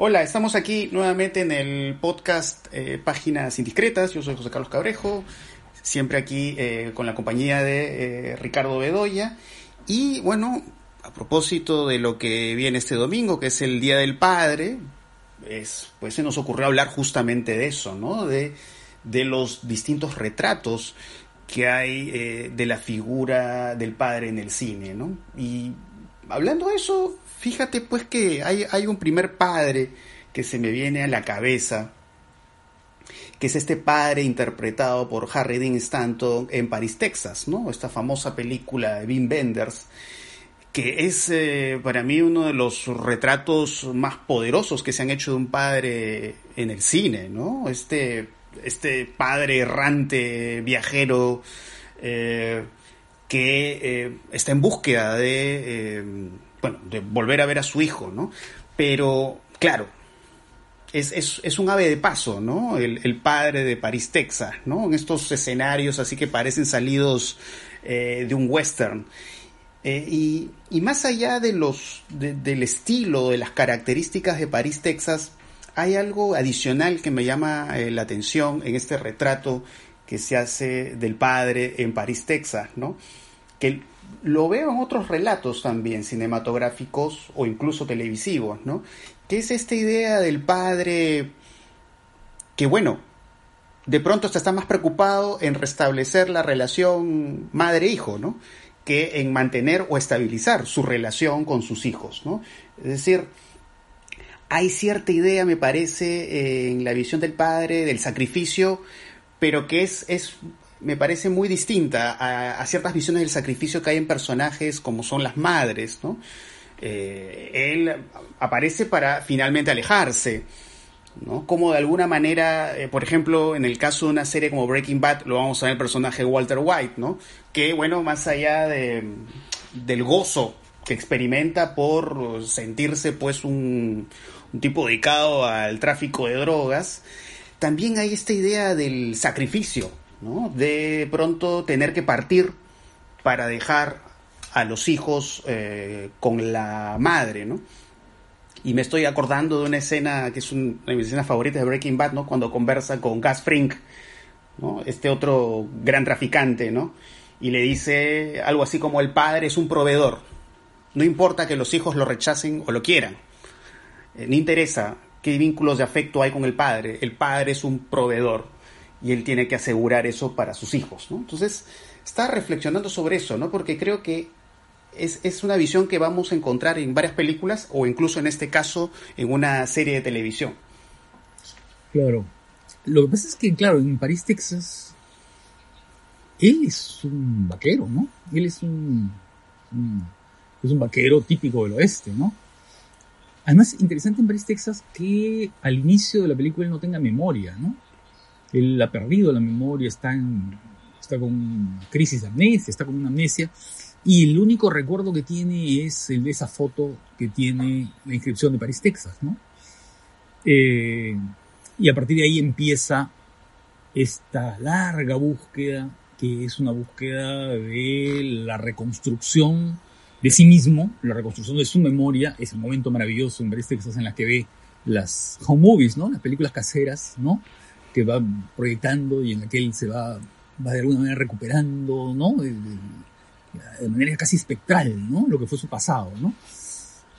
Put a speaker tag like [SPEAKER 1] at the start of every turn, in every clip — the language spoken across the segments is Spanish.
[SPEAKER 1] Hola, estamos aquí nuevamente en el podcast eh, Páginas Indiscretas. Yo soy José Carlos Cabrejo, siempre aquí eh, con la compañía de eh, Ricardo Bedoya. Y bueno, a propósito de lo que viene este domingo, que es el Día del Padre, es, pues se nos ocurrió hablar justamente de eso, ¿no? De, de los distintos retratos que hay de la figura del padre en el cine, ¿no? Y hablando de eso, fíjate pues que hay, un primer padre que se me viene a la cabeza, que es este padre interpretado por Harry Dean Stanton en Paris, Texas, ¿no? Esta famosa película de Wim Wenders, que es eh, para mí uno de los retratos más poderosos que se han hecho de un padre en el cine, ¿no? Este, este padre errante, viajero, eh, que eh, está en búsqueda de bueno, de volver a ver a su hijo, ¿no? Pero, claro, es, es, es un ave de paso, ¿no? El, el, padre de París, Texas, ¿no? En estos escenarios así que parecen salidos eh, de un western. Eh, y, y, más allá de los, de, del estilo, de las características de París, Texas, hay algo adicional que me llama eh, la atención en este retrato que se hace del padre en París, Texas, ¿no? Que lo veo en otros relatos también cinematográficos o incluso televisivos, ¿no? Que es esta idea del padre que, bueno, de pronto está más preocupado en restablecer la relación madre-hijo, ¿no? Que en mantener o estabilizar su relación con sus hijos, ¿no? Es decir, hay cierta idea, me parece, en la visión del padre, del sacrificio, pero que es, es me parece muy distinta a, ciertas visiones del sacrificio que hay en personajes como son las madres, ¿no? Eh, él aparece para finalmente alejarse, ¿no? Como de alguna manera, eh, por ejemplo, en el caso de una serie como Breaking Bad, lo vamos a ver el personaje Walter White, ¿no? Que, bueno, más allá de, del gozo que experimenta por sentirse, pues, un tipo dedicado al tráfico de drogas, también hay esta idea del sacrificio, De pronto tener que partir para dejar a los hijos eh, con la madre. Y me estoy acordando de una escena que es una de mis escenas favoritas de Breaking Bad. Cuando conversa con Gas Frink. Este otro gran traficante. Y le dice algo así como el padre es un proveedor. No importa que los hijos lo rechacen o lo quieran. Eh, no interesa qué vínculos de afecto hay con el padre. El padre es un proveedor y él tiene que asegurar eso para sus hijos, ¿no? Entonces, está reflexionando sobre eso, ¿no? Porque creo que es, es, una visión que vamos a encontrar en varias películas o incluso en este caso en una serie de televisión.
[SPEAKER 2] Claro. Lo que pasa es que, claro, en París, Texas, él es un vaquero, ¿no? Él es un, es un vaquero típico del oeste, ¿no? Además, interesante en París, Texas, que al inicio de la película él no tenga memoria, ¿no? Él ha perdido la memoria, está, en, está con crisis de amnesia, está con una amnesia. Y el único recuerdo que tiene es el de esa foto que tiene la inscripción de París, Texas, ¿no? Eh, y a partir de ahí empieza esta larga búsqueda, que es una búsqueda de la reconstrucción de sí mismo, la reconstrucción de su memoria, es el momento maravilloso en París, Texas, en la que ve las home movies, ¿no? Las películas caseras, ¿no? Que va proyectando y en la que él se va, va de alguna manera recuperando, ¿no? De, de, manera casi espectral, ¿no? Lo que fue su pasado, ¿no?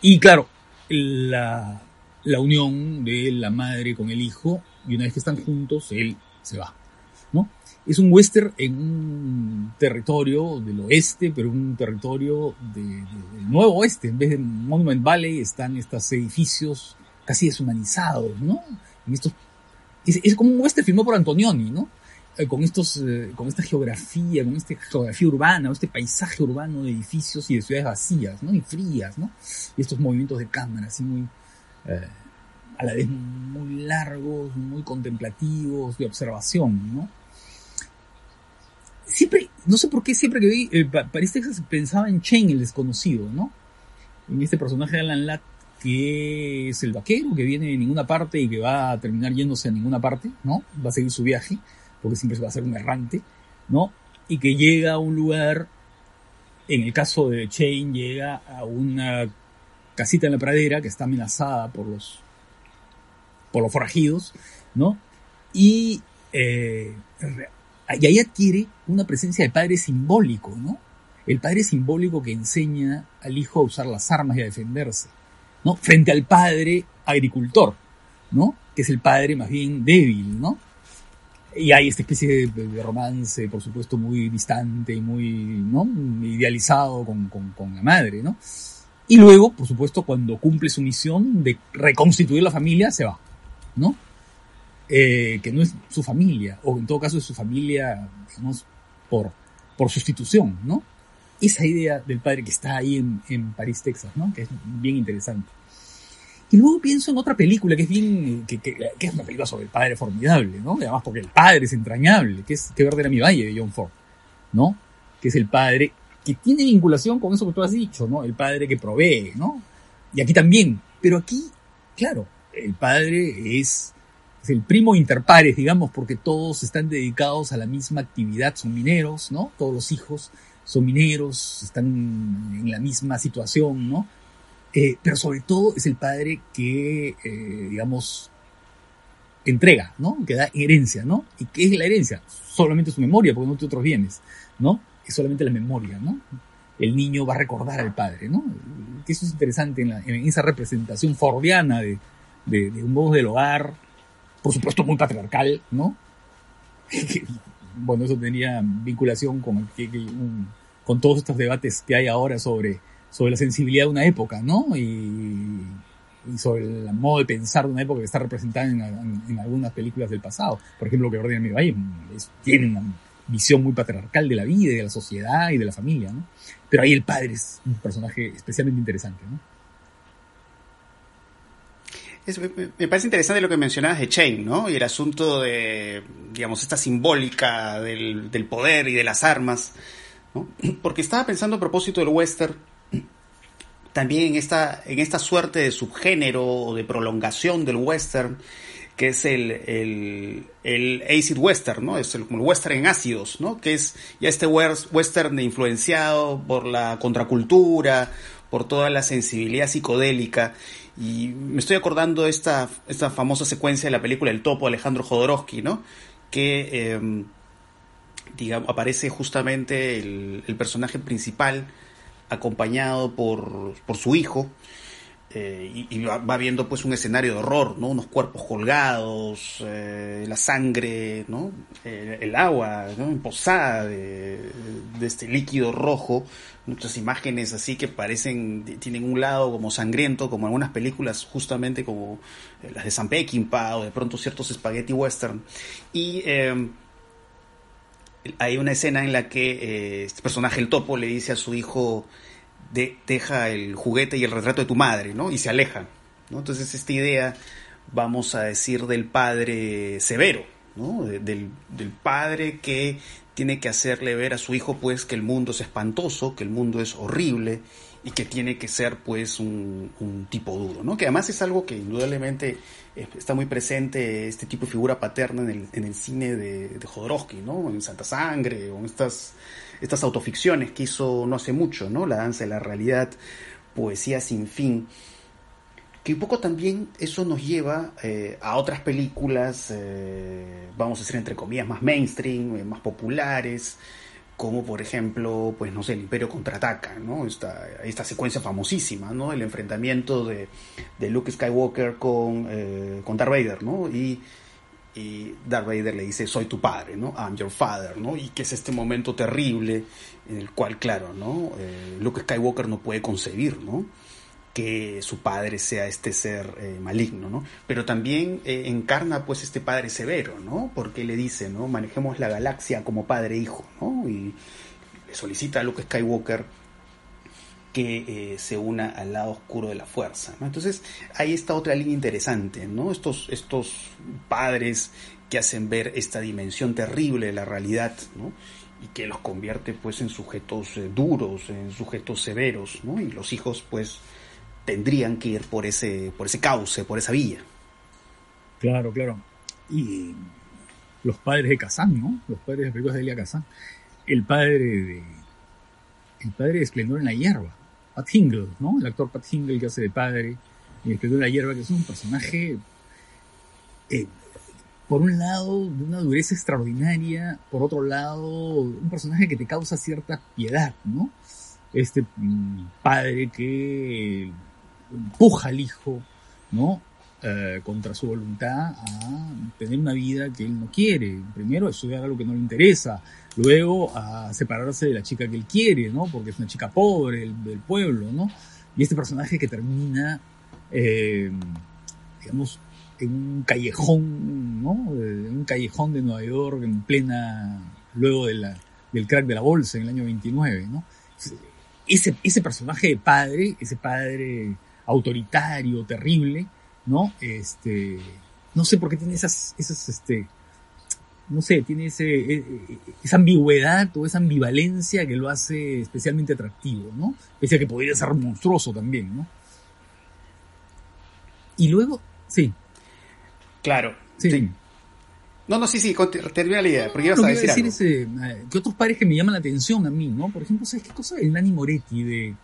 [SPEAKER 2] Y claro, la, la unión de la madre con el hijo, y una vez que están juntos, él se va, ¿no? Es un western en un territorio del oeste, pero un territorio de, de, del nuevo oeste. En vez de Monument Valley están estos edificios casi deshumanizados, ¿no? En estos es, como un western filmado por Antonioni, ¿no? Eh, con estos, eh, con esta geografía, con esta geografía urbana, este paisaje urbano de edificios y de ciudades vacías, ¿no? Y frías, ¿no? Y estos movimientos de cámara, así muy, eh, a la vez muy largos, muy contemplativos, de observación, ¿no? Siempre, no sé por qué siempre que vi eh, París, Texas, pensaba en Chain, el desconocido, ¿no? En este personaje de Alan Latt que es el vaquero que viene de ninguna parte y que va a terminar yéndose a ninguna parte, ¿no? Va a seguir su viaje, porque siempre va a ser un errante, ¿no? Y que llega a un lugar, en el caso de Chain, llega a una casita en la pradera que está amenazada por los por los forajidos, ¿no? Y, eh, y ahí adquiere una presencia de padre simbólico, ¿no? El padre simbólico que enseña al hijo a usar las armas y a defenderse, ¿no? Frente al padre agricultor, ¿no? Que es el padre más bien débil, ¿no? Y hay esta especie de, romance, por supuesto, muy distante y muy, ¿no? Idealizado con, la madre, ¿no? Y luego, por supuesto, cuando cumple su misión de reconstituir la familia, se va, ¿no? Eh, que no es su familia, o en todo caso es su familia, digamos, por, por sustitución, ¿no? Esa idea del padre que está ahí en, en París, Texas, ¿no? Que es bien interesante. Y luego pienso en otra película que es bien, que, es una película sobre el padre formidable, ¿no? Además porque el padre es entrañable, que es Que verde era mi valle de John Ford, ¿no? Que es el padre que tiene vinculación con eso que tú has dicho, ¿no? El padre que provee, ¿no? Y aquí también. Pero aquí, claro, el padre es, es el primo interpares, digamos, porque todos están dedicados a la misma actividad, son mineros, ¿no? Todos los hijos son mineros, están en la misma situación, ¿no? Eh, pero sobre todo es el padre que, eh, digamos, entrega, ¿no? Que da herencia, ¿no? ¿Y qué es la herencia? Solamente su memoria, porque no tiene otros bienes, ¿no? Es solamente la memoria, ¿no? El niño va a recordar al padre, ¿no? Que eso es interesante en, esa representación fordiana de, un modo del hogar, por supuesto muy patriarcal, ¿no? bueno, eso tenía vinculación con, con todos estos debates que hay ahora sobre sobre la sensibilidad de una época, ¿no? Y, y sobre el modo de pensar de una época que está representada en, algunas películas del pasado. Por ejemplo, que ordena mi valle es, tiene una visión muy patriarcal de la vida, de la sociedad y de la familia, ¿no? Pero ahí el padre es un personaje especialmente interesante, ¿no?
[SPEAKER 1] Me, parece interesante lo que mencionabas de Chain, ¿no? Y el asunto de, digamos, esta simbólica del poder y de las armas, Porque estaba pensando a propósito del western, también en esta, en esta suerte de subgénero o de prolongación del western, que es el, el, acid western, ¿no? Es el, como el western en ácidos, ¿no? Que es ya este western influenciado por la contracultura, por toda la sensibilidad psicodélica. Y me estoy acordando de esta, esta famosa secuencia de la película El Topo Alejandro Jodorowsky, ¿no? Que, eh, digamos, aparece justamente el, personaje principal acompañado por, por su hijo, eh, y, va, viendo pues un escenario de horror, ¿no? Unos cuerpos colgados, eh, la sangre, ¿no? Eh, el agua, ¿no? Emposada de, de, este líquido rojo, muchas imágenes así que parecen, tienen un lado como sangriento, como algunas películas justamente como las de Sam Peckinpah o de pronto ciertos spaghetti western. Y hay una escena en la que eh, este personaje, el topo, le dice a su hijo, de, deja el juguete y el retrato de tu madre, ¿no? Y se aleja, ¿no? Entonces esta idea, vamos a decir, del padre severo, ¿no? De, del, del padre que tiene que hacerle ver a su hijo, pues, que el mundo es espantoso, que el mundo es horrible y que tiene que ser, pues, un, tipo duro, ¿no? Que además es algo que indudablemente está muy presente este tipo de figura paterna en el, cine de, de, Jodorowsky, ¿no? En Santa Sangre, o en estas, estas autoficciones que hizo no hace mucho, ¿no? La danza de la realidad, poesía sin fin. Que un poco también eso nos lleva eh, a otras películas, eh, vamos a decir entre comillas, más mainstream, eh, más populares, como por ejemplo, pues no sé, el Imperio contraataca, ¿no? Esta, esta secuencia famosísima, ¿no? El enfrentamiento de, de Luke Skywalker con, eh, con Darth Vader, ¿no? Y, y Darth Vader le dice, soy tu padre, ¿no? I'm your father, ¿no? Y que es este momento terrible en el cual, claro, ¿no? Eh, Luke Skywalker no puede concebir, ¿no? Que su padre sea este ser eh, maligno, ¿no? Pero también eh, encarna pues este padre severo, ¿no? Porque le dice, ¿no? Manejemos la galaxia como padre e hijo, ¿no? Y le solicita a Luke Skywalker que eh, se una al lado oscuro de la fuerza, ¿no? Entonces, ahí está otra línea interesante, ¿no? Estos, estos padres que hacen ver esta dimensión terrible de la realidad, ¿no? y que los convierte pues en sujetos duros, en sujetos severos, ¿no? Y los hijos pues tendrían que ir por ese, por ese cauce, por esa vía.
[SPEAKER 2] Claro, claro. Y los padres de Kazán, ¿no? Los padres de películas de Elia Kazán. El padre de. El padre de Esplendor en la Hierba. Pat Hingle, ¿no? El actor Pat Hingle que hace de padre en Esplendor en la Hierba, que es un personaje eh, por un lado, de una dureza extraordinaria, por otro lado, un personaje que te causa cierta piedad, ¿no? Este mm, padre que empuja al hijo, ¿no? Eh, contra su voluntad a tener una vida que él no quiere. Primero a estudiar algo que no le interesa, luego a separarse de la chica que él quiere, ¿no? Porque es una chica pobre del, pueblo, ¿no? Y este personaje que termina, eh, digamos, en un callejón, ¿no? En un callejón de Nueva York en plena, luego de la, del crack de la bolsa en el año 29, ¿no? Ese, ese personaje de padre, ese padre autoritario, terrible, ¿no? Este, no sé por qué tiene esas, esas, este, no sé, tiene ese, e, e, esa ambigüedad o esa ambivalencia que lo hace especialmente atractivo, ¿no? Pese a que podría ser monstruoso también, ¿no? Y luego, sí.
[SPEAKER 1] Claro. Sí. No, no, sí, sí, termina la idea, porque ibas a decir, decir
[SPEAKER 2] Ese, eh, que otros padres que me llaman la atención a mí, ¿no? Por ejemplo, ¿sabes qué cosa? El Nani Moretti de,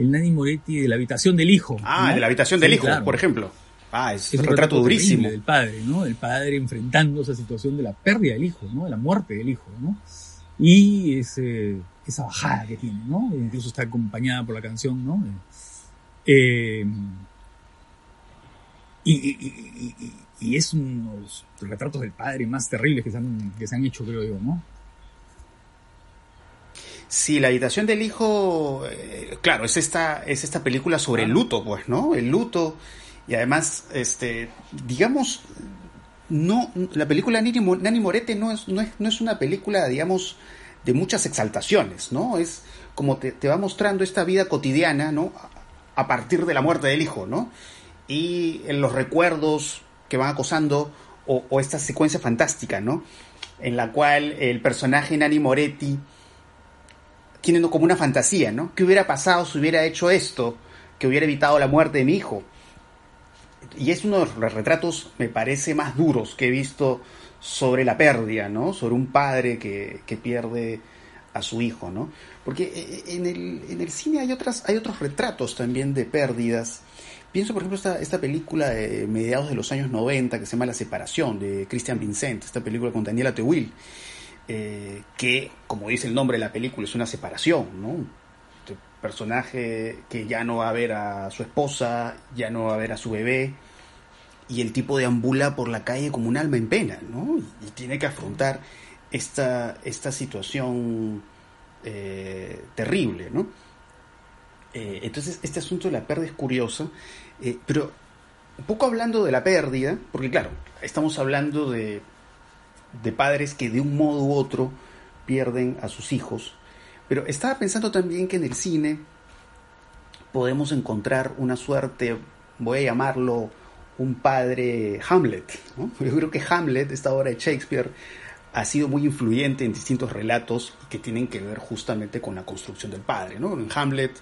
[SPEAKER 2] el Nani Moretti de la habitación del hijo.
[SPEAKER 1] Ah, de la habitación del hijo, por ejemplo. Ah, es, un retrato, durísimo.
[SPEAKER 2] Del padre, ¿no? El padre enfrentando esa situación de la pérdida del hijo, ¿no? De la muerte del hijo, ¿no? Y ese, esa bajada que tiene, ¿no? Incluso está acompañada por la canción, ¿no? Eh, y, y, es uno de los retratos del padre más terribles que se han, que se han hecho, creo yo, ¿no?
[SPEAKER 1] Sí, la habitación del hijo, eh, claro, es esta, es esta película sobre el luto, pues, ¿no? El luto y además, este, digamos, no, la película Nani Morete no es, no es, no es una película, digamos, de muchas exaltaciones, ¿no? Es como te, va mostrando esta vida cotidiana, ¿no? A partir de la muerte del hijo, ¿no? Y en los recuerdos que van acosando, o, o esta secuencia fantástica, ¿no? En la cual el personaje Nani Moretti tiene como una fantasía, ¿no? ¿Qué hubiera pasado si hubiera hecho esto? Que hubiera evitado la muerte de mi hijo y es uno de los retratos, me parece, más duros que he visto sobre la pérdida, ¿no? Sobre un padre que, pierde a su hijo, ¿no? Porque eh, en el, en el cine hay, otras, hay otros retratos también de pérdidas. Pienso, por ejemplo, esta, esta película de mediados de los años 90 que se llama La Separación, de Christian Vincent, esta película con Daniela Tewill, eh, que, como dice el nombre de la película, es una separación, ¿no? personaje que ya no va a ver a su esposa, ya no va a ver a su bebé, y el tipo deambula por la calle como un alma en pena, ¿no? Y tiene que afrontar esta, esta situación eh, terrible, ¿no? Eh, entonces, este asunto de la pérdida es curioso, pero un poco hablando de la pérdida, porque claro, estamos hablando de, de padres que de un modo u otro pierden a sus hijos, pero estaba pensando también que en el cine podemos encontrar una suerte, voy a llamarlo un padre Hamlet. Yo creo que Hamlet, esta obra de Shakespeare, ha sido muy influyente en distintos relatos que tienen que ver justamente con la construcción del padre. ¿no? En Hamlet,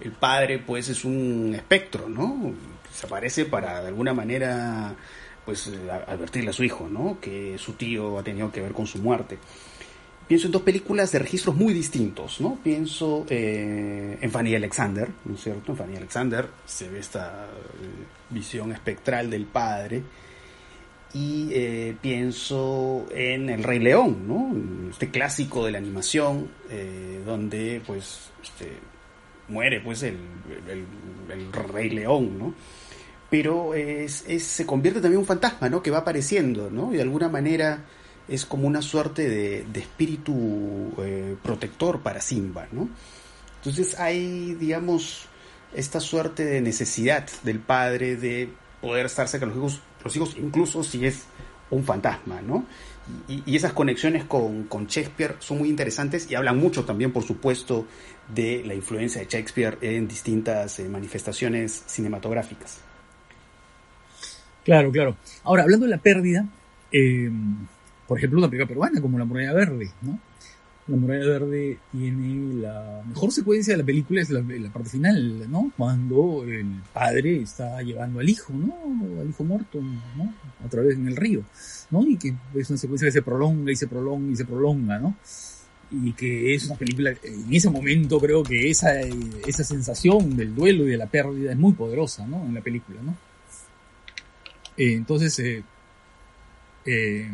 [SPEAKER 1] el padre pues es un espectro, ¿no? Se aparece para de alguna manera pues advertirle a su hijo, ¿no? Que su tío ha tenido que ver con su muerte pienso en dos películas de registros muy distintos, ¿no? Pienso eh, en Fanny Alexander, ¿no es cierto? En Fanny Alexander se ve esta eh, visión espectral del padre. Y eh, pienso en El Rey León, ¿no? Este clásico de la animación, donde pues este, muere pues el, Rey León, ¿no? Pero es, se convierte también en un fantasma, ¿no? Que va apareciendo, ¿no? Y de alguna manera es como una suerte de, espíritu eh, protector para Simba, ¿no? Entonces hay, digamos, esta suerte de necesidad del padre de poder estar cerca de los hijos, los hijos incluso si es un fantasma, ¿no? Y, esas conexiones con, Shakespeare son muy interesantes y hablan mucho también, por supuesto, de la influencia de Shakespeare en distintas eh, manifestaciones cinematográficas.
[SPEAKER 2] Claro, claro. Ahora, hablando de la pérdida, eh, por ejemplo, una película peruana como La Muralla Verde, ¿no? La Muralla Verde tiene la mejor secuencia de la película, es la, parte final, ¿no? Cuando el padre está llevando al hijo, ¿no? Al hijo muerto, ¿no? A través en el río, ¿no? Y que es una secuencia que se prolonga y se prolonga y se prolonga, ¿no? Y que es una película, en ese momento creo que esa, esa sensación del duelo y de la pérdida es muy poderosa, ¿no? En la película, ¿no? Eh, entonces, eh, Eh,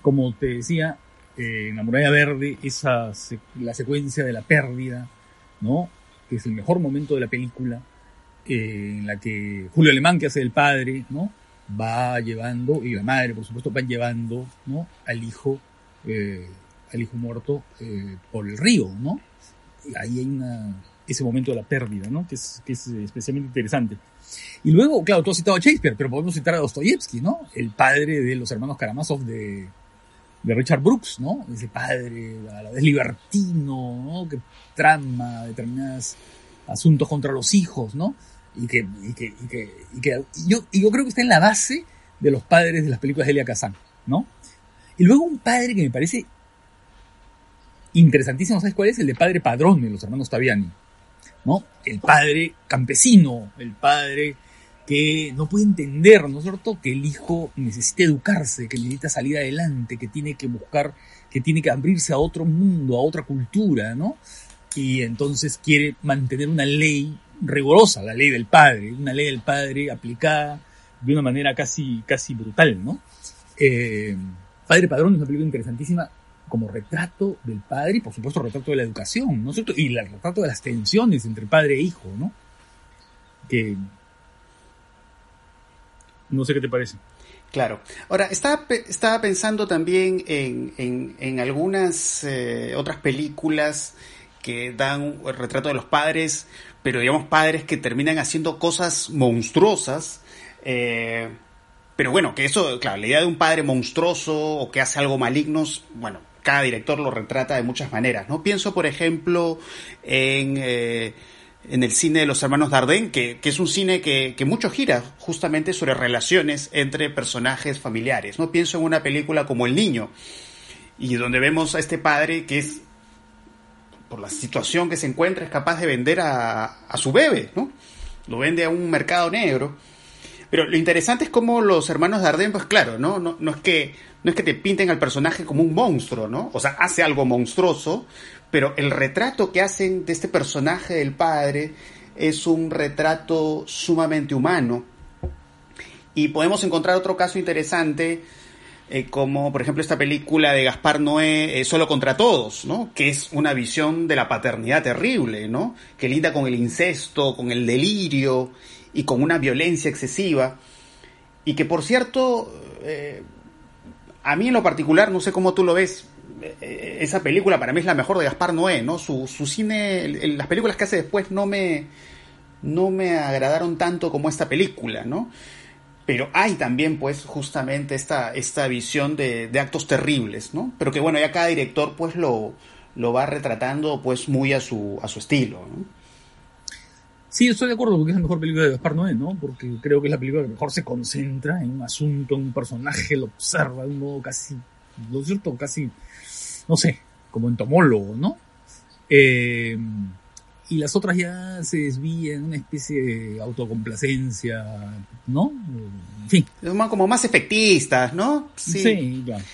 [SPEAKER 2] como te decía, en la muralla verde, esa la secuencia de la pérdida, ¿no? Que es el mejor momento de la película, en la que Julio Alemán, que hace el padre, ¿no? Va llevando, y la madre, por supuesto, van llevando, ¿no? Al hijo, al hijo muerto por el río, ¿no? Y ahí hay una, ese momento de la pérdida, ¿no? Que es, que es especialmente interesante. Y luego, claro, tú has citado a Shakespeare, pero podemos citar a Dostoyevsky, ¿no? El padre de los hermanos Karamazov de, Richard Brooks, ¿no? Ese padre, a la vez libertino, ¿no? Que trama determinados asuntos contra los hijos, ¿no? Y que, y que, y que, y que yo, y yo creo que está en la base de los padres de las películas de Elia Kazan, ¿no? Y luego un padre que me parece interesantísimo, ¿sabes cuál es? El de padre padrón de los hermanos Taviani, ¿no? El padre campesino, el padre que no puede entender, ¿no es cierto?, que el hijo necesita educarse, que necesita salir adelante, que tiene que buscar, que tiene que abrirse a otro mundo, a otra cultura, ¿no? Y entonces quiere mantener una ley rigurosa, la ley del padre, una ley del padre aplicada de una manera casi, casi brutal, ¿no? Eh, padre Padrón es una película interesantísima como retrato del padre y por supuesto retrato de la educación, ¿no es cierto? Y el retrato de las tensiones entre padre e hijo, ¿no? Que, no sé qué te parece.
[SPEAKER 1] Claro. Ahora, estaba, estaba pensando también en, en, algunas eh, otras películas que dan el retrato de los padres, pero digamos padres que terminan haciendo cosas monstruosas. Eh, pero bueno, que eso, claro, la idea de un padre monstruoso o que hace algo maligno, bueno, cada director lo retrata de muchas maneras, ¿no? Pienso, por ejemplo, en... Eh, en el cine de los hermanos Dardenne, que, que es un cine que, que, mucho gira justamente sobre relaciones entre personajes familiares. ¿no? Pienso en una película como El Niño, y donde vemos a este padre que es, por la situación que se encuentra, es capaz de vender a, a su bebé, ¿no? Lo vende a un mercado negro. Pero lo interesante es cómo los hermanos Dardenne, pues claro, ¿no? No, no, es que, no es que te pinten al personaje como un monstruo, ¿no? O sea, hace algo monstruoso, pero el retrato que hacen de este personaje del padre es un retrato sumamente humano. Y podemos encontrar otro caso interesante, eh, como por ejemplo esta película de Gaspar Noé, eh, Solo contra Todos, ¿no? que es una visión de la paternidad terrible, ¿no? que linda con el incesto, con el delirio y con una violencia excesiva. Y que por cierto, eh, a mí en lo particular, no sé cómo tú lo ves, eh, esa película para mí es la mejor de Gaspar Noé, ¿no? Su, su cine, las películas que hace después no me, no me agradaron tanto como esta película, ¿no? Pero hay también, pues, justamente esta, esta visión de, actos terribles, ¿no? Pero que, bueno, ya cada director, pues, lo, lo va retratando, pues, muy a su, a su estilo, ¿no?
[SPEAKER 2] Sí, estoy de acuerdo porque es la mejor película de Gaspar Noé, ¿no? Porque creo que es la película que mejor se concentra en un asunto, en un personaje, lo observa de un modo casi, ¿no es cierto? Casi no sé, como entomólogo, ¿no? Eh, y las otras ya se desvían en una especie de autocomplacencia, ¿no? En fin.
[SPEAKER 1] Como más efectistas, ¿no?
[SPEAKER 2] Sí, sí claro.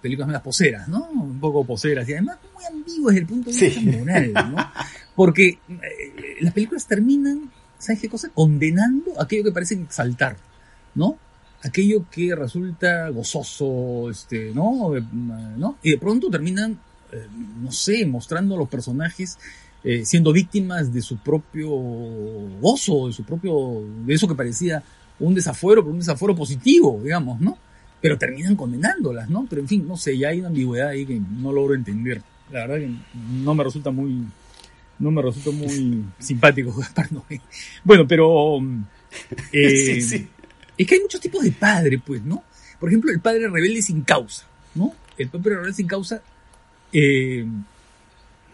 [SPEAKER 2] Películas más poseras, ¿no? Un poco poseras y además muy ambiguas desde el punto de vista moral, ¿no? Porque eh, las películas terminan, ¿sabes qué cosa? Condenando aquello que parece exaltar, ¿no? aquello que resulta gozoso, este, ¿no? ¿no? Y de pronto terminan, eh, no sé, mostrando a los personajes eh, siendo víctimas de su propio gozo, de su propio, de eso que parecía un desafuero, pero un desafuero positivo, digamos, ¿no? Pero terminan condenándolas, ¿no? Pero en fin, no sé, ya hay una ambigüedad ahí que no logro entender. La verdad que no me resulta muy, no me resulta muy simpático Gaspar Noé. Bueno, pero... Eh, sí, sí. Es que hay muchos tipos de padre, pues, ¿no? Por ejemplo, el padre rebelde sin causa, ¿no? El padre rebelde sin causa, eh,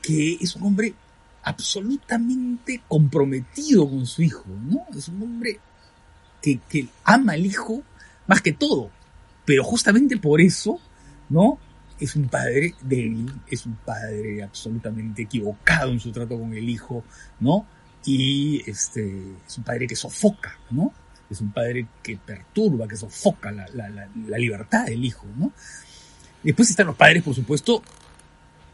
[SPEAKER 2] que es un hombre absolutamente comprometido con su hijo, ¿no? Es un hombre que, que ama al hijo más que todo, pero justamente por eso, ¿no? Es un padre débil, es un padre absolutamente equivocado en su trato con el hijo, ¿no? Y este, es un padre que sofoca, ¿no? es un padre que perturba, que sofoca la, la, libertad del hijo, ¿no? Después están los padres, por supuesto,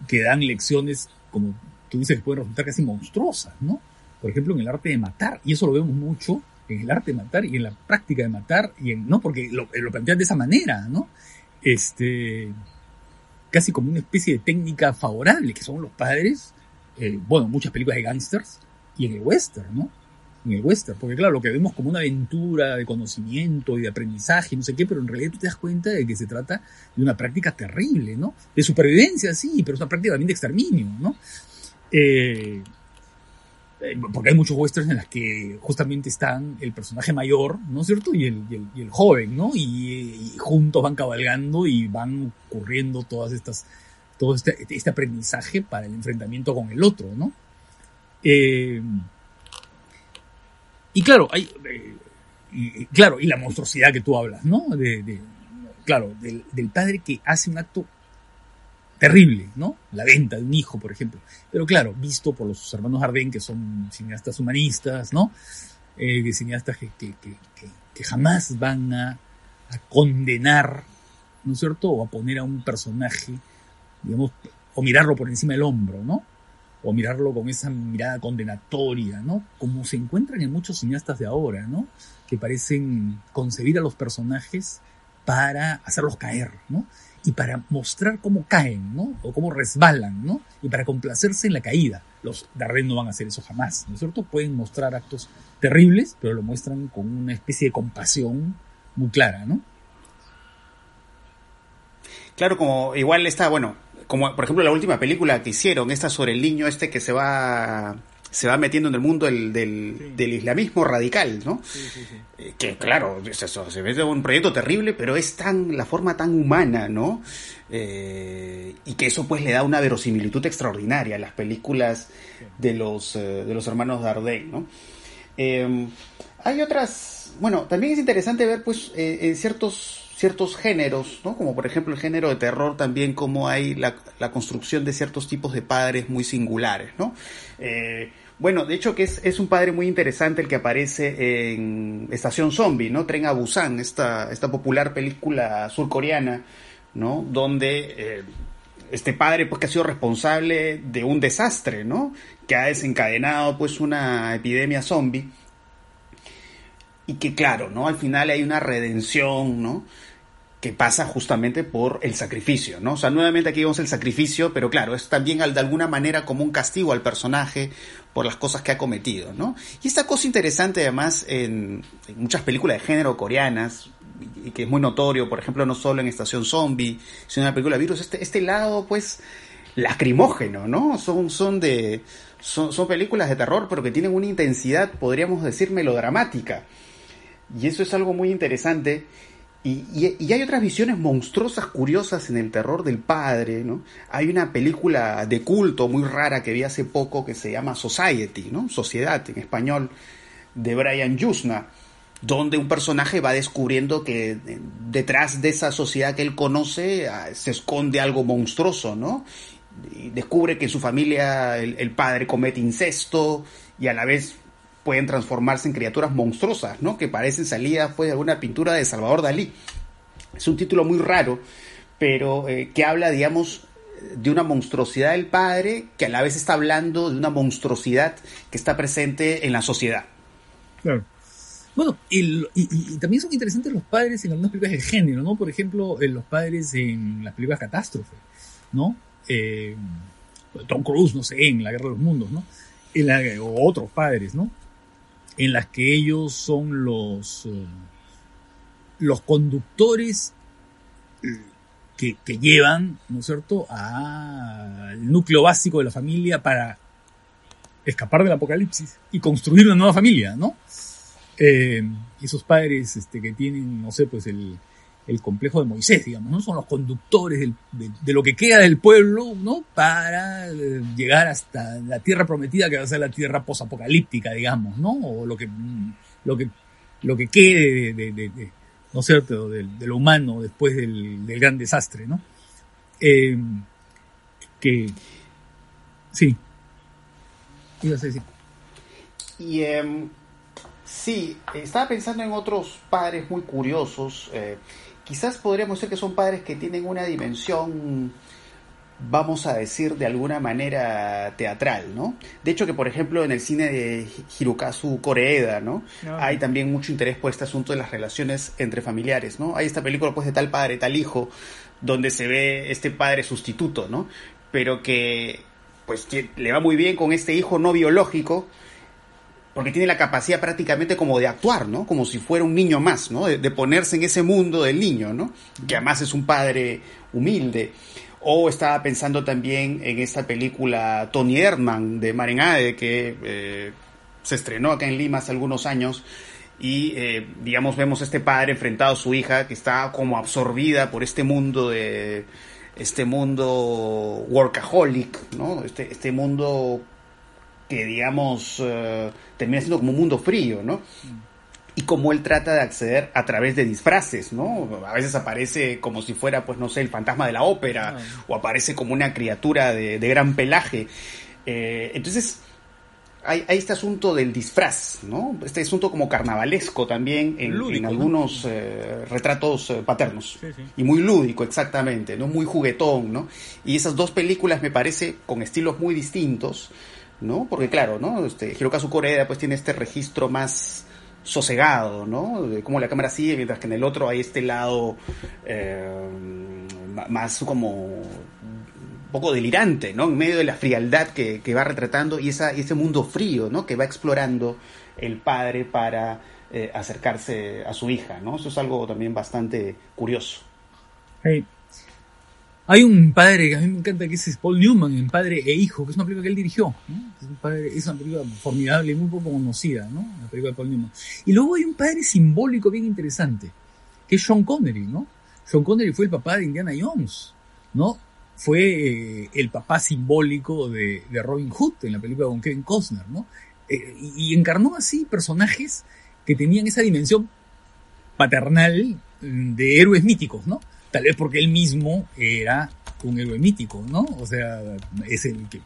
[SPEAKER 2] que dan lecciones, como tú dices, que pueden resultar casi monstruosas, ¿no? Por ejemplo, en el arte de matar, y eso lo vemos mucho en el arte de matar y en la práctica de matar, y en, no porque lo, lo plantean de esa manera, ¿no? Este, casi como una especie de técnica favorable, que son los padres, eh, bueno, muchas películas de gángsters, y en el western, ¿no? En el western, porque claro, lo que vemos como una aventura de conocimiento y de aprendizaje, no sé qué, pero en realidad tú te das cuenta de que se trata de una práctica terrible, ¿no? De supervivencia, sí, pero es una práctica también de exterminio, ¿no? Eh, porque hay muchos westerns en las que justamente están el personaje mayor, ¿no es cierto? Y el, joven, ¿no? Y, juntos van cabalgando y van ocurriendo todas estas, todo este, este aprendizaje para el enfrentamiento con el otro, ¿no? Eh, y claro, hay, eh, claro, y la monstruosidad que tú hablas, ¿no? De, claro, del padre que hace un acto terrible, ¿no? La venta de un hijo, por ejemplo. Pero claro, visto por los hermanos Arden, que son cineastas humanistas, ¿no? Eh, cineastas que, que, que, que, jamás van a, a, condenar, ¿no es cierto? O a poner a un personaje, digamos, o mirarlo por encima del hombro, ¿no? O mirarlo con esa mirada condenatoria, ¿no? Como se encuentran en muchos cineastas de ahora, ¿no? Que parecen concebir a los personajes para hacerlos caer, ¿no? Y para mostrar cómo caen, ¿no? O cómo resbalan, ¿no? Y para complacerse en la caída. Los Darren no van a hacer eso jamás, ¿no es cierto? Pueden mostrar actos terribles, pero lo muestran con una especie de compasión muy clara, ¿no?
[SPEAKER 1] Claro, como igual está, bueno, como por ejemplo la última película que hicieron, esta sobre el niño este que se va se va metiendo en el mundo del, del, islamismo radical, ¿no? Eh, que claro, eso, se ve un proyecto terrible, pero es tan la forma tan humana, ¿no? Eh, y que eso pues le da una verosimilitud extraordinaria a las películas de los, eh, de los hermanos Dardenne, ¿no? hay otras, bueno, también es interesante ver pues en ciertos ciertos géneros, ¿no? como por ejemplo el género de terror, también como hay la, la construcción de ciertos tipos de padres muy singulares. ¿no? Eh, bueno, de hecho que es, es, un padre muy interesante el que aparece en Estación Zombie, ¿no? Tren a Busan, esta, esta popular película surcoreana, ¿no? Donde eh, este padre pues que ha sido responsable de un desastre, ¿no? Que ha desencadenado pues una epidemia zombie. Y que claro, ¿no? Al final hay una redención, ¿no? Que pasa justamente por el sacrificio, ¿no? O sea, nuevamente aquí vemos el sacrificio, pero claro, es también de alguna manera como un castigo al personaje por las cosas que ha cometido, ¿no? Y esta cosa interesante además en, muchas películas de género coreanas, y que es muy notorio, por ejemplo, no solo en Estación Zombie, sino en la película Virus, este, este lado, pues, lacrimógeno, ¿no? Son, son de, son, son películas de terror, pero que tienen una intensidad, podríamos decir, melodramática. Y eso es algo muy interesante y, hay otras visiones monstruosas, curiosas en el terror del padre, ¿no? Hay una película de culto muy rara que vi hace poco que se llama Society, ¿no? Sociedad en español, de Brian Yusna, donde un personaje va descubriendo que detrás de esa sociedad que él conoce ah, se esconde algo monstruoso, ¿no? Y descubre que en su familia el padre comete incesto y a la vez pueden transformarse en criaturas monstruosas, ¿no? Que parecen salidas pues, de alguna pintura de Salvador Dalí. Es un título muy raro, pero eh, que habla, digamos, de una monstruosidad del padre que a la vez está hablando de una monstruosidad que está presente en la sociedad.
[SPEAKER 2] Claro. Bueno, y, también son interesantes los padres en algunas películas de género, ¿no? Por ejemplo, los padres en las películas Catástrofe, ¿no? Eh, Tom Cruise, no sé, en La Guerra de los Mundos, ¿no? o otros padres, ¿no? En las que ellos son los, eh, los conductores eh, que, que, llevan, ¿no es cierto?, al núcleo básico de la familia para escapar del apocalipsis y construir una nueva familia, ¿no? Eh, esos padres este, que tienen, no sé, pues el, el complejo de Moisés, digamos, ¿no? Son los conductores de, lo que queda del pueblo, ¿no? Para eh, llegar hasta la tierra prometida que va a ser la tierra posapocalíptica, digamos, ¿no? O lo que, lo que, lo que quede de, ¿no es de, lo humano después del, gran desastre, ¿no? Eh, que, sí. Ibas a decir.
[SPEAKER 1] Y, eh, sí, estaba pensando en otros padres muy curiosos. Eh, quizás podríamos decir que son padres que tienen una dimensión vamos a decir de alguna manera teatral, ¿no? De hecho que por ejemplo en el cine de Hirokazu Koreeda, ¿no? Hay también mucho interés por este asunto de las relaciones entre familiares, ¿no? Hay esta película pues de tal padre, tal hijo, donde se ve este padre sustituto, ¿no? Pero que pues que le va muy bien con este hijo no biológico, porque tiene la capacidad prácticamente como de actuar, ¿no? Como si fuera un niño más, ¿no? De, ponerse en ese mundo del niño, ¿no? Que además es un padre humilde. O estaba pensando también en esta película Tony Erdman de Maren Ade, que eh, se estrenó acá en Lima hace algunos años. Y, eh, digamos, vemos a este padre enfrentado a su hija, que está como absorbida por este mundo de... Este mundo workaholic, ¿no? Este, este mundo que, digamos, eh, termina siendo como un mundo frío, ¿no? Y como él trata de acceder a través de disfraces, ¿no? A veces aparece como si fuera, pues no sé, el fantasma de la ópera, ah. o aparece como una criatura de, gran pelaje. Eh, entonces, hay, este asunto del disfraz, ¿no? Este asunto como carnavalesco también en, algunos eh, retratos paternos. Y muy lúdico, exactamente, ¿no? Muy juguetón, ¿no? Y esas dos películas me parece con estilos muy distintos, ¿no? Porque claro, ¿no? Este, Hirokazu Koreeda pues tiene este registro más sosegado, ¿no? De cómo la cámara sigue, mientras que en el otro hay este lado eh, más como un poco delirante, ¿no? En medio de la frialdad que, va retratando y, esa, ese mundo frío, ¿no? Que va explorando el padre para eh, acercarse a su hija, ¿no? Eso es algo también bastante curioso.
[SPEAKER 2] Hay un padre que a mí me encanta que es Paul Newman en Padre e Hijo, que es una película que él dirigió. Es, una película formidable y muy poco conocida, ¿no? La película de Paul Newman. Y luego hay un padre simbólico bien interesante, que es Sean Connery, ¿no? Sean Connery fue el papá de Indiana Jones, ¿no? Fue eh, el papá simbólico de, Robin Hood en la película con Kevin Costner, ¿no? Eh, y encarnó así personajes que tenían esa dimensión paternal de héroes míticos, ¿no? Tal vez porque él mismo era un héroe mítico, ¿no? O sea, es el que,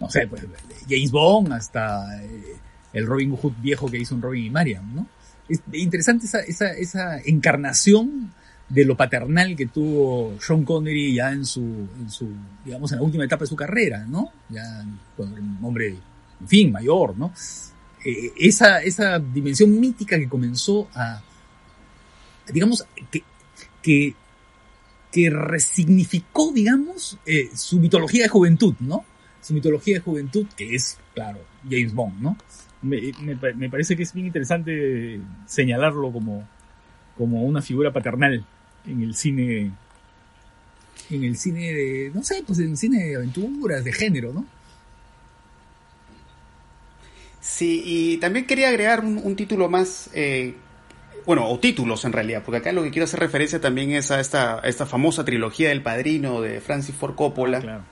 [SPEAKER 2] no sé, pues James Bond hasta eh, el Robin Hood viejo que hizo un Robin y Mariam, ¿no? Es interesante esa, esa, esa encarnación de lo paternal que tuvo Sean Connery ya en su, en su, digamos, en la última etapa de su carrera, ¿no? Ya cuando era un hombre, en fin, mayor, ¿no? Eh, esa, esa dimensión mítica que comenzó a, digamos, que, que que resignificó, digamos, eh, su mitología de juventud, ¿no? Su mitología de juventud, que es, claro, James Bond, ¿no? Me, me, parece que es bien interesante señalarlo como, como una figura paternal en el cine, en el cine de, no sé, pues en el cine de aventuras, de género, ¿no?
[SPEAKER 1] Sí, y también quería agregar un, un título más eh, bueno, o títulos en realidad, porque acá lo que quiero hacer referencia también es a esta, esta famosa trilogía del padrino de Francis Ford Coppola.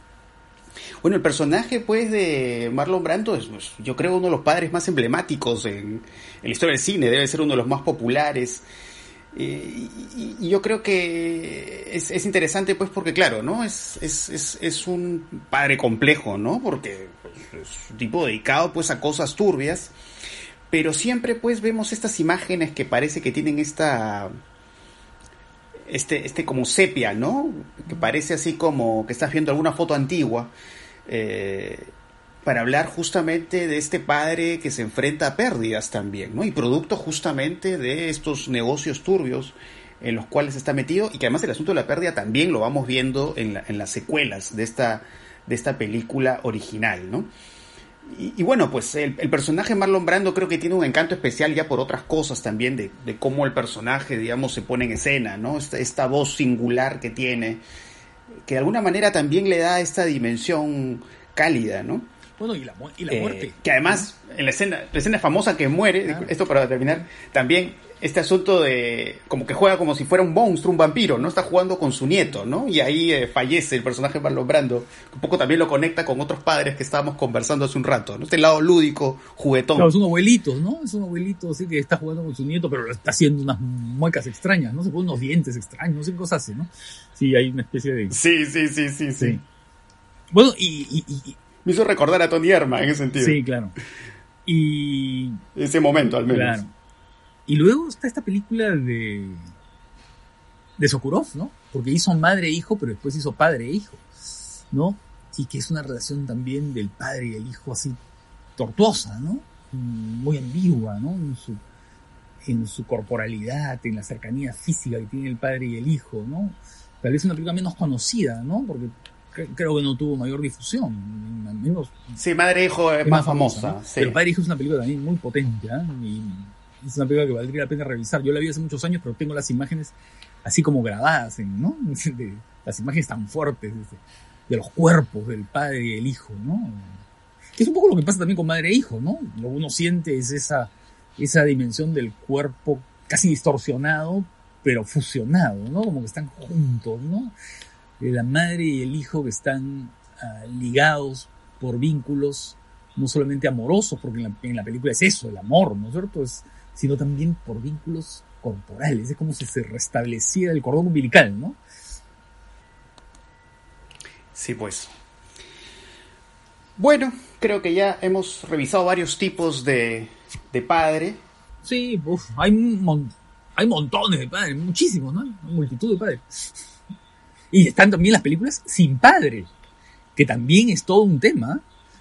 [SPEAKER 1] Bueno, el personaje pues de Marlon Brando es pues, yo creo uno de los padres más emblemáticos en, la historia del cine, debe ser uno de los más populares. Eh, y, yo creo que es, interesante pues porque claro, ¿no? Es, es, es, un padre complejo, ¿no? Porque pues, es un tipo dedicado pues a cosas turbias pero siempre pues vemos estas imágenes que parece que tienen esta este este como sepia no que parece así como que estás viendo alguna foto antigua eh, para hablar justamente de este padre que se enfrenta a pérdidas también no y producto justamente de estos negocios turbios en los cuales está metido y que además el asunto de la pérdida también lo vamos viendo en, en las secuelas de esta de esta película original no y, bueno, pues el, personaje Marlon Brando creo que tiene un encanto especial ya por otras cosas también, de, cómo el personaje, digamos, se pone en escena, ¿no? Esta, esta, voz singular que tiene, que de alguna manera también le da esta dimensión cálida, ¿no?
[SPEAKER 2] Bueno, y la, y la eh, muerte.
[SPEAKER 1] que además, en la escena, la escena famosa que muere, esto para terminar, también este asunto de como que juega como si fuera un monstruo, un vampiro, ¿no? Está jugando con su nieto, ¿no? Y ahí eh, fallece el personaje Marlon Brando. Un poco también lo conecta con otros padres que estábamos conversando hace un rato, ¿no? Este lado lúdico, juguetón.
[SPEAKER 2] Claro, es un abuelito, ¿no? Es un abuelito así que está jugando con su nieto, pero está haciendo unas muecas extrañas, ¿no? Se pone unos dientes extraños, no sé qué cosas hace, ¿no? Sí, hay una especie de...
[SPEAKER 1] Sí, sí, sí, sí, sí.
[SPEAKER 2] Bueno, y,
[SPEAKER 1] Me hizo recordar a Tony Erma en ese sentido.
[SPEAKER 2] Sí, claro. Y...
[SPEAKER 1] Ese momento, al menos. Claro.
[SPEAKER 2] Y luego está esta película de, de Sokurov, ¿no? Porque hizo madre e hijo, pero después hizo padre e hijo. ¿no? Y que es una relación también del padre y el hijo así tortuosa, ¿no? Muy ambigua, ¿no? En su, en su corporalidad, en la cercanía física que tiene el padre y el hijo, ¿no? Tal vez una película menos conocida, ¿no? Porque creo que no tuvo mayor difusión. Menos,
[SPEAKER 1] sí, Madre e Hijo es, más, famosa.
[SPEAKER 2] Pero Padre e Hijo es una película también muy potente, ¿eh? Y es una película que valdría la pena revisar. Yo la vi hace muchos años, pero tengo las imágenes así como grabadas, en, ¿no? las imágenes tan fuertes de, los cuerpos del padre y el hijo, ¿no? Que es un poco lo que pasa también con madre e hijo, ¿no? Lo que uno siente es esa, esa dimensión del cuerpo casi distorsionado, pero fusionado, ¿no? Como que están juntos, ¿no? La madre y el hijo que están ah, ligados por vínculos no solamente amorosos, porque en la, película es eso, el amor, ¿no es cierto? Es, sino también por vínculos corporales, es como si se restableciera el cordón umbilical, ¿no?
[SPEAKER 1] Sí, pues. Bueno, creo que ya hemos revisado varios tipos de, de padre.
[SPEAKER 2] Sí, hay, hay montones de padres, muchísimos, ¿no? Hay multitud de padres. Y están también las películas sin padre, que también es todo un tema.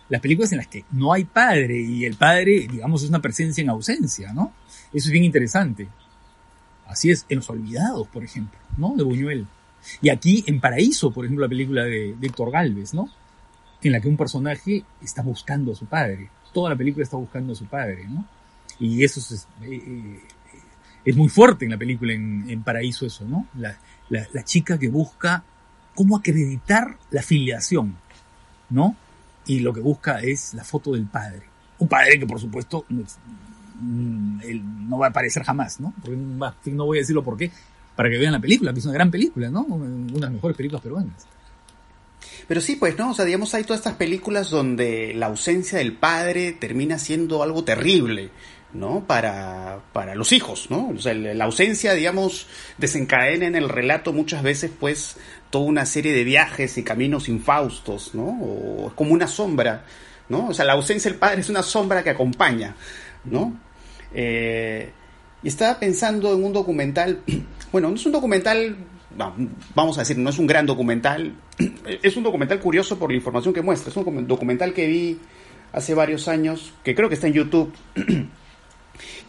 [SPEAKER 2] Las películas en las que no hay padre y el padre, digamos, es una presencia en ausencia, ¿no? Eso es bien interesante. Así es, en Los Olvidados, por ejemplo, ¿no? De Buñuel. Y aquí, en Paraíso, por ejemplo, la película de, Héctor Galvez, ¿no? En la que un personaje está buscando a su padre. Toda la película está buscando a su padre, ¿no? Y eso es, eh, eh, es muy fuerte en la película, en, Paraíso, eso, ¿no? La, la, chica que busca cómo acreditar la filiación, ¿no? Y lo que busca es la foto del padre. Un padre que, por supuesto, Mm, no va a aparecer jamás, ¿no? no voy a decirlo por qué, para que vean la película, que es una gran película, ¿no? Una de las mejores películas peruanas.
[SPEAKER 1] Pero sí, pues, ¿no? O sea, digamos, hay todas estas películas donde la ausencia del padre termina siendo algo terrible, ¿no? Para, para los hijos, ¿no? O sea, la ausencia, digamos, desencadena en el relato muchas veces, pues, toda una serie de viajes y caminos infaustos, ¿no? O como una sombra, ¿no? O sea, la ausencia del padre es una sombra que acompaña, ¿no? Eh, y estaba pensando en un documental, bueno, no es un documental, vamos a decir, no es un gran documental, es un documental curioso por la información que muestra, es un documental que vi hace varios años, que creo que está en YouTube,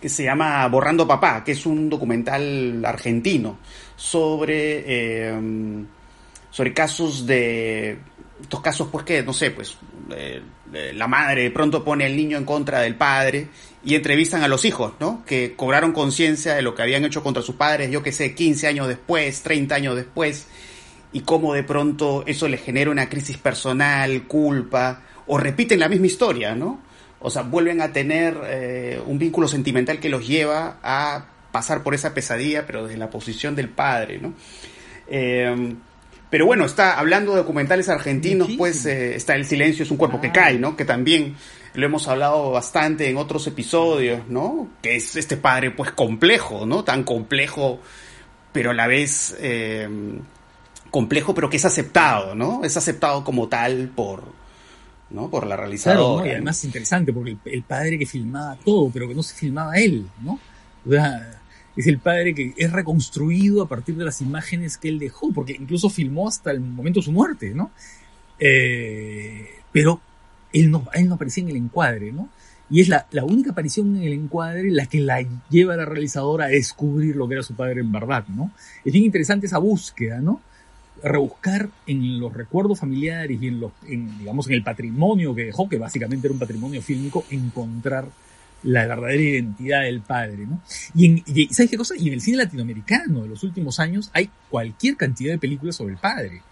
[SPEAKER 1] que se llama Borrando Papá, que es un documental argentino sobre, eh, sobre casos de estos casos, pues que, no sé, pues eh, la madre de pronto pone al niño en contra del padre y entrevistan a los hijos, ¿no? Que cobraron conciencia de lo que habían hecho contra sus padres, yo que sé, 15 años después, 30 años después, y cómo de pronto eso les genera una crisis personal, culpa, o repiten la misma historia, ¿no? O sea, vuelven a tener eh, un vínculo sentimental que los lleva a pasar por esa pesadilla, pero desde la posición del padre, ¿no? Eh, pero bueno, está hablando de documentales argentinos, pues eh, está El silencio es un cuerpo que cae, ¿no? Que también lo hemos hablado bastante en otros episodios, ¿no? Que es este padre, pues complejo, ¿no? Tan complejo, pero a la vez eh, complejo, pero que es aceptado, ¿no? Es aceptado como tal por, ¿no? Por la realizadora.
[SPEAKER 2] Claro, y además interesante, porque el, el, padre que filmaba todo, pero que no se filmaba él, ¿no? O sea, es el padre que es reconstruido a partir de las imágenes que él dejó, porque incluso filmó hasta el momento de su muerte, ¿no? Eh, pero él no, él no aparecía en el encuadre, ¿no? Y es la, la, única aparición en el encuadre la que la lleva a la realizadora a descubrir lo que era su padre en verdad, ¿no? Es bien interesante esa búsqueda, ¿no? Rebuscar en los recuerdos familiares y en los, en, digamos, en el patrimonio que dejó, que básicamente era un patrimonio fílmico, encontrar la verdadera identidad del padre, ¿no? Y, en, ¿sabes qué cosa? Y en el cine latinoamericano de los últimos años hay cualquier cantidad de películas sobre el padre,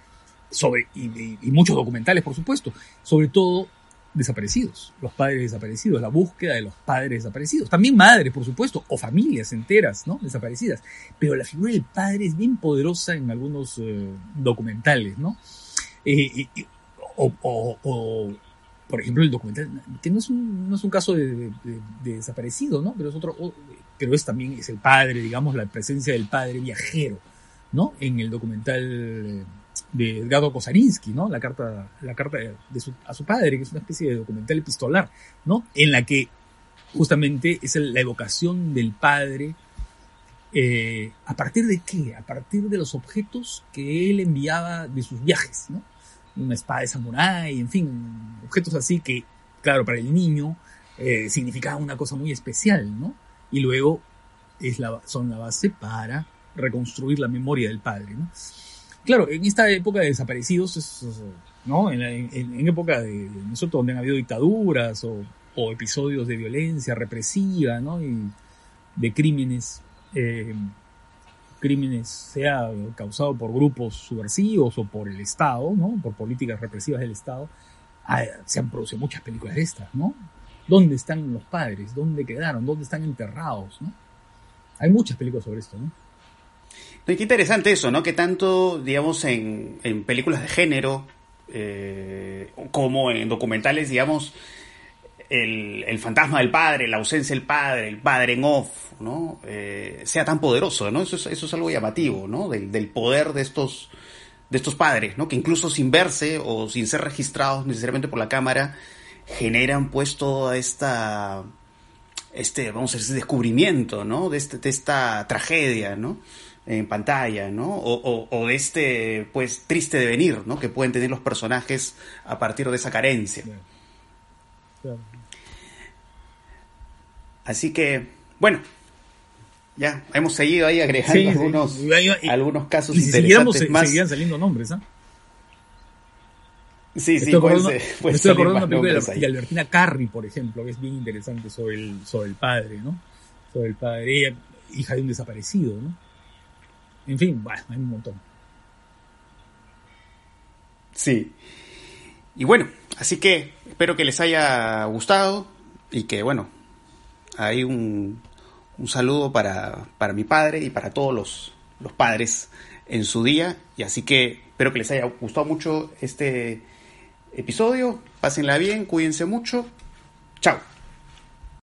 [SPEAKER 2] sobre, y, muchos documentales, por supuesto, sobre todo desaparecidos, los padres desaparecidos, la búsqueda de los padres desaparecidos, también madres, por supuesto, o familias enteras, ¿no? Desaparecidas, pero la figura del padre es bien poderosa en algunos eh, documentales, ¿no? Eh, o por ejemplo, el documental, que no es un, caso de, desaparecido, ¿no? Pero es pero es también, es el padre, digamos, la presencia del padre viajero, ¿no? En el documental eh, de Edgardo Kosarinsky, ¿no? La carta, la carta de su, a su padre, que es una especie de documental epistolar, ¿no? En la que justamente es la evocación del padre, eh, ¿a partir de qué? A partir de los objetos que él enviaba de sus viajes, ¿no? una espada de samurái, en fin, objetos así que, claro, para el niño eh, significaban una cosa muy especial, ¿no? Y luego es la, son la base para reconstruir la memoria del padre, ¿no? Claro, en esta época de desaparecidos, ¿no? En, época de, nosotros donde han habido dictaduras o, episodios de violencia represiva, ¿no? Y de crímenes, eh, crímenes sea causado por grupos subversivos o por el Estado, ¿no? Por políticas represivas del Estado, ah, se han producido muchas películas de estas, ¿no? ¿Dónde están los padres? ¿Dónde quedaron? ¿Dónde están enterrados? ¿no? Hay muchas películas sobre esto, ¿no?
[SPEAKER 1] Qué interesante eso, ¿no? Que tanto, digamos, en, en películas de género eh, como en documentales, digamos, el, el, fantasma del padre, la ausencia del padre, el padre en off, ¿no? Eh, sea tan poderoso, ¿no? Eso es, eso es algo llamativo, ¿no? Del, del, poder de estos, de estos padres, ¿no? Que incluso sin verse o sin ser registrados necesariamente por la cámara, generan pues toda esta este, vamos a decir, descubrimiento, ¿no? De, este, de esta tragedia, ¿no? En pantalla, ¿no? O, o, de este, pues, triste devenir, ¿no? Que pueden tener los personajes a partir de esa carencia. Así que, bueno, ya hemos seguido ahí agregando algunos, algunos casos interesantes
[SPEAKER 2] más. Seguían saliendo nombres, ¿ah?
[SPEAKER 1] Sí, sí,
[SPEAKER 2] estoy acordando, estoy acordando una película de, Albertina Carri, por ejemplo, que es bien interesante sobre el, sobre el padre, ¿no? Sobre el padre, ella, hija de un desaparecido, ¿no? En fin, bueno, hay un montón.
[SPEAKER 1] Sí. Y bueno, así que espero que les haya gustado y que, bueno, hay un, un saludo para, para mi padre y para todos los, los padres en su día. Y así que espero que les haya gustado mucho este episodio. Pásenla bien, cuídense mucho. Chao.